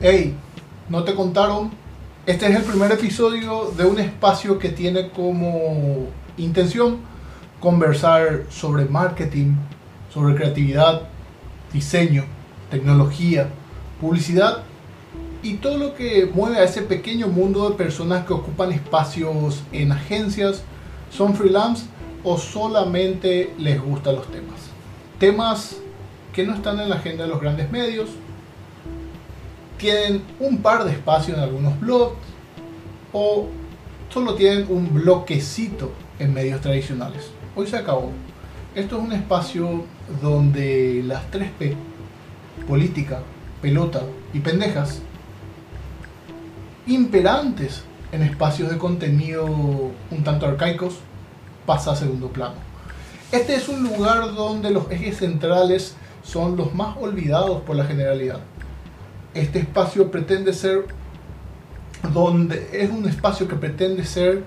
Hey, ¿no te contaron? Este es el primer episodio de un espacio que tiene como intención conversar sobre marketing, sobre creatividad, diseño, tecnología, publicidad y todo lo que mueve a ese pequeño mundo de personas que ocupan espacios en agencias, son freelance o solamente les gustan los temas. Temas que no están en la agenda de los grandes medios, tienen un par de espacios en algunos blogs o solo tienen un bloquecito en medios tradicionales. Hoy se acabó. Esto es un espacio donde las 3P, política, pelota y pendejas, imperantes en espacios de contenido un tanto arcaicos, pasa a segundo plano. Este es un lugar donde los ejes centrales son los más olvidados por la generalidad este espacio pretende ser donde es un espacio que pretende ser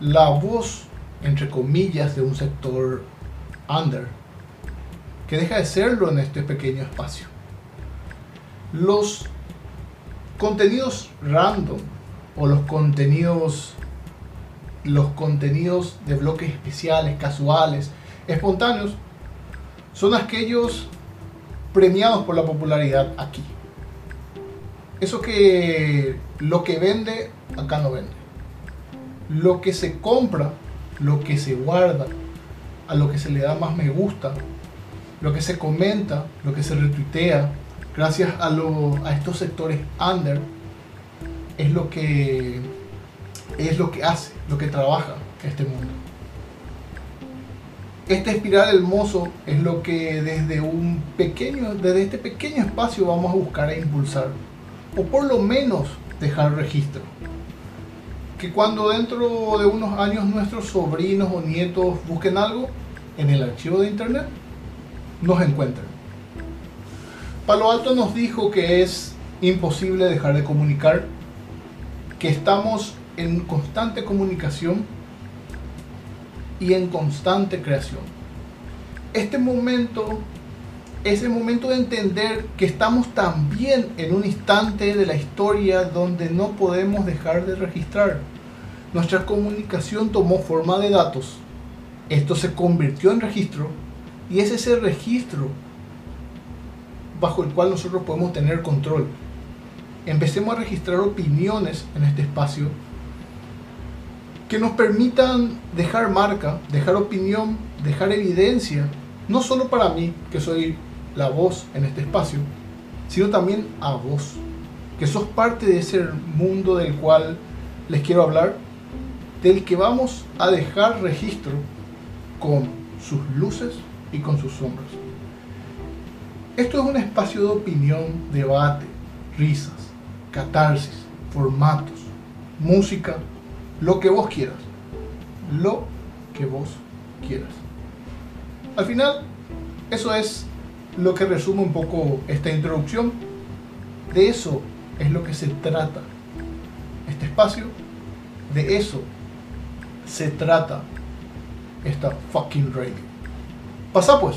la voz entre comillas de un sector under que deja de serlo en este pequeño espacio. Los contenidos random o los contenidos los contenidos de bloques especiales casuales espontáneos son aquellos premiados por la popularidad aquí eso que lo que vende, acá no vende. Lo que se compra, lo que se guarda, a lo que se le da más me gusta, lo que se comenta, lo que se retuitea, gracias a, a estos sectores under, es lo que es lo que hace, lo que trabaja este mundo. Esta espiral hermoso es lo que desde un pequeño, desde este pequeño espacio vamos a buscar e impulsar o por lo menos dejar registro. Que cuando dentro de unos años nuestros sobrinos o nietos busquen algo en el archivo de internet, nos encuentren. Palo Alto nos dijo que es imposible dejar de comunicar, que estamos en constante comunicación y en constante creación. Este momento es el momento de entender que estamos también en un instante de la historia donde no podemos dejar de registrar. Nuestra comunicación tomó forma de datos, esto se convirtió en registro y es ese registro bajo el cual nosotros podemos tener control. Empecemos a registrar opiniones en este espacio que nos permitan dejar marca, dejar opinión, dejar evidencia, no solo para mí, que soy la voz en este espacio, sino también a vos, que sos parte de ese mundo del cual les quiero hablar, del que vamos a dejar registro con sus luces y con sus sombras. Esto es un espacio de opinión, debate, risas, catarsis, formatos, música, lo que vos quieras. Lo que vos quieras. Al final, eso es lo que resume un poco esta introducción. De eso es lo que se trata este espacio. De eso se trata esta fucking radio. Pasa pues.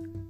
Bye.